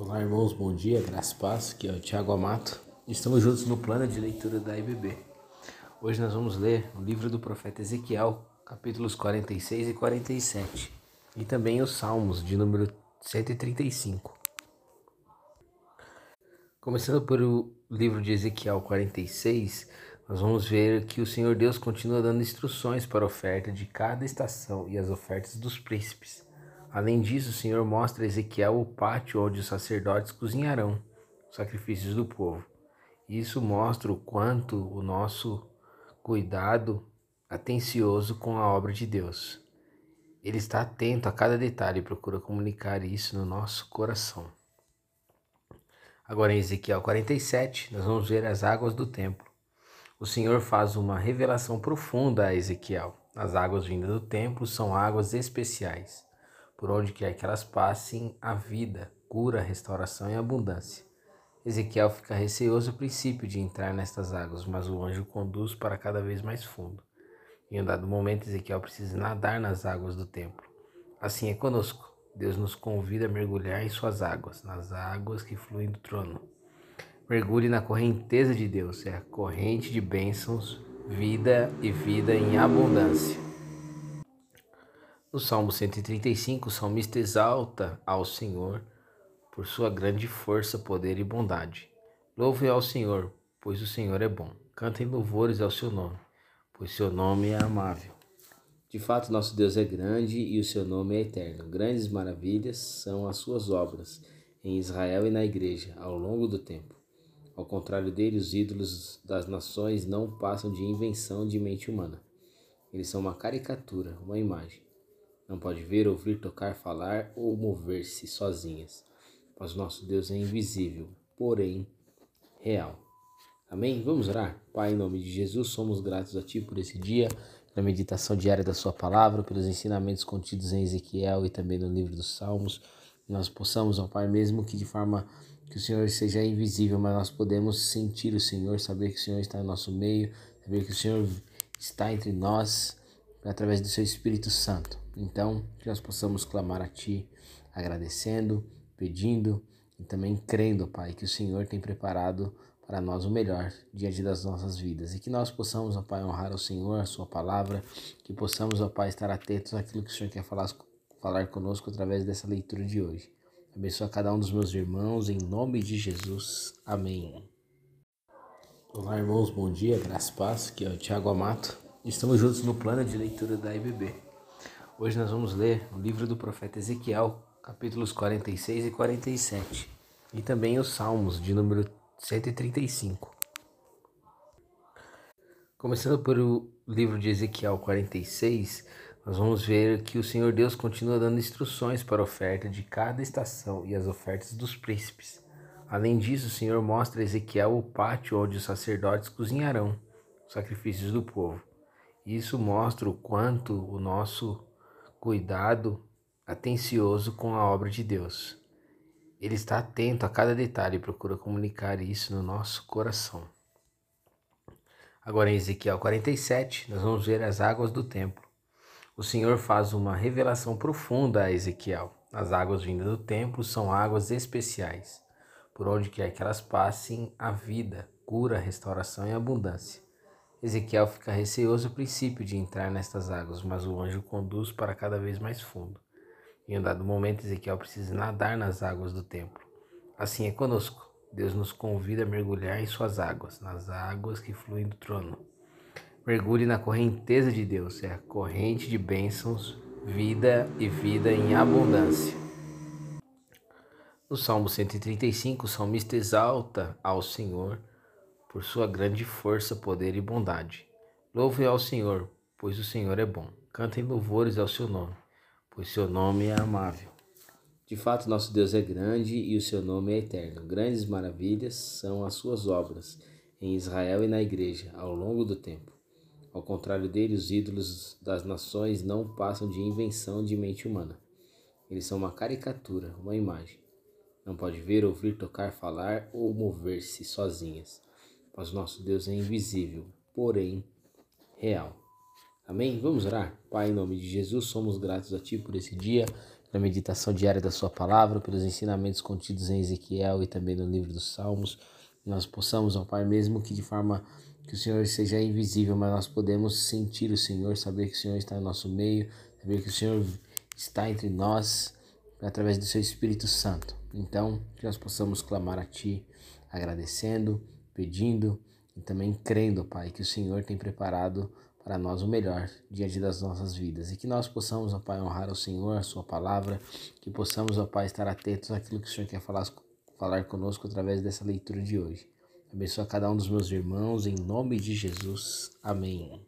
Olá, irmãos, bom dia, graças paz, aqui é o Tiago Amato. Estamos juntos no plano de leitura da IBB. Hoje nós vamos ler o livro do profeta Ezequiel, capítulos 46 e 47, e também os Salmos, de número 135. Começando pelo livro de Ezequiel 46, nós vamos ver que o Senhor Deus continua dando instruções para a oferta de cada estação e as ofertas dos príncipes. Além disso, o Senhor mostra a Ezequiel o pátio onde os sacerdotes cozinharão os sacrifícios do povo. Isso mostra o quanto o nosso cuidado atencioso com a obra de Deus. Ele está atento a cada detalhe e procura comunicar isso no nosso coração. Agora em Ezequiel 47, nós vamos ver as águas do templo. O Senhor faz uma revelação profunda a Ezequiel. As águas vindas do templo são águas especiais por onde quer que elas passem, a vida, cura, restauração e abundância. Ezequiel fica receoso ao princípio de entrar nestas águas, mas o anjo conduz para cada vez mais fundo. Em um dado momento, Ezequiel precisa nadar nas águas do templo. Assim é conosco. Deus nos convida a mergulhar em suas águas, nas águas que fluem do trono. Mergulhe na correnteza de Deus, é a corrente de bênçãos, vida e vida em abundância. No Salmo 135, o salmista exalta ao Senhor por sua grande força, poder e bondade. Louve ao Senhor, pois o Senhor é bom. Cantem louvores ao seu nome, pois seu nome é amável. De fato, nosso Deus é grande e o seu nome é eterno. Grandes maravilhas são as suas obras em Israel e na igreja ao longo do tempo. Ao contrário dele, os ídolos das nações não passam de invenção de mente humana. Eles são uma caricatura, uma imagem não pode ver, ouvir, tocar, falar ou mover-se sozinhas. Mas nosso Deus é invisível, porém real. Amém? Vamos orar? Pai, em nome de Jesus, somos gratos a Ti por esse dia, pela meditação diária da Sua palavra, pelos ensinamentos contidos em Ezequiel e também no livro dos Salmos. Nós possamos, ó Pai, mesmo que de forma que o Senhor seja invisível, mas nós podemos sentir o Senhor, saber que o Senhor está no nosso meio, saber que o Senhor está entre nós através do Seu Espírito Santo. Então, que nós possamos clamar a Ti, agradecendo, pedindo e também crendo, Pai, que o Senhor tem preparado para nós o melhor diante das nossas vidas. E que nós possamos, ó Pai, honrar o Senhor, a Sua palavra, que possamos, ó Pai, estar atentos àquilo que o Senhor quer falar, falar conosco através dessa leitura de hoje. Abençoa cada um dos meus irmãos, em nome de Jesus. Amém. Olá, irmãos, bom dia, graças e paz, aqui é o Tiago Amato. Estamos juntos no plano de leitura da IBB. Hoje nós vamos ler o livro do profeta Ezequiel, capítulos 46 e 47, e também os Salmos, de número 135. Começando pelo livro de Ezequiel 46, nós vamos ver que o Senhor Deus continua dando instruções para a oferta de cada estação e as ofertas dos príncipes. Além disso, o Senhor mostra a Ezequiel o pátio onde os sacerdotes cozinharão os sacrifícios do povo. Isso mostra o quanto o nosso cuidado atencioso com a obra de Deus. Ele está atento a cada detalhe e procura comunicar isso no nosso coração. Agora em Ezequiel 47, nós vamos ver as águas do templo. O Senhor faz uma revelação profunda a Ezequiel. As águas vindas do templo são águas especiais. Por onde quer que elas passem, a vida, cura, restauração e abundância. Ezequiel fica receoso ao princípio de entrar nestas águas, mas o anjo conduz para cada vez mais fundo. Em um dado momento, Ezequiel precisa nadar nas águas do templo. Assim é conosco. Deus nos convida a mergulhar em suas águas, nas águas que fluem do trono. Mergulhe na correnteza de Deus, é a corrente de bênçãos, vida e vida em abundância. No Salmo 135, o salmista exalta ao Senhor por sua grande força, poder e bondade. Louve ao Senhor, pois o Senhor é bom. Cantem louvores ao seu nome, pois seu nome é amável. De fato, nosso Deus é grande e o seu nome é eterno. Grandes maravilhas são as suas obras em Israel e na igreja ao longo do tempo. Ao contrário dele, os ídolos das nações não passam de invenção de mente humana. Eles são uma caricatura, uma imagem. Não pode ver, ouvir, tocar, falar ou mover-se sozinhas mas nosso Deus é invisível, porém real. Amém? Vamos orar? Pai, em nome de Jesus, somos gratos a Ti por esse dia, pela meditação diária da Sua palavra, pelos ensinamentos contidos em Ezequiel e também no livro dos Salmos. Nós possamos, ó Pai, mesmo que de forma que o Senhor seja invisível, mas nós podemos sentir o Senhor, saber que o Senhor está no nosso meio, saber que o Senhor está entre nós através do Seu Espírito Santo. Então, que nós possamos clamar a Ti, agradecendo, pedindo e também crendo, Pai, que o Senhor tem preparado para nós o melhor diante das nossas vidas. E que nós possamos, ó Pai, honrar o Senhor, a Sua palavra, que possamos, ó Pai, estar atentos àquilo que o Senhor quer falar, falar conosco através dessa leitura de hoje. Abençoa cada um dos meus irmãos, em nome de Jesus. Amém.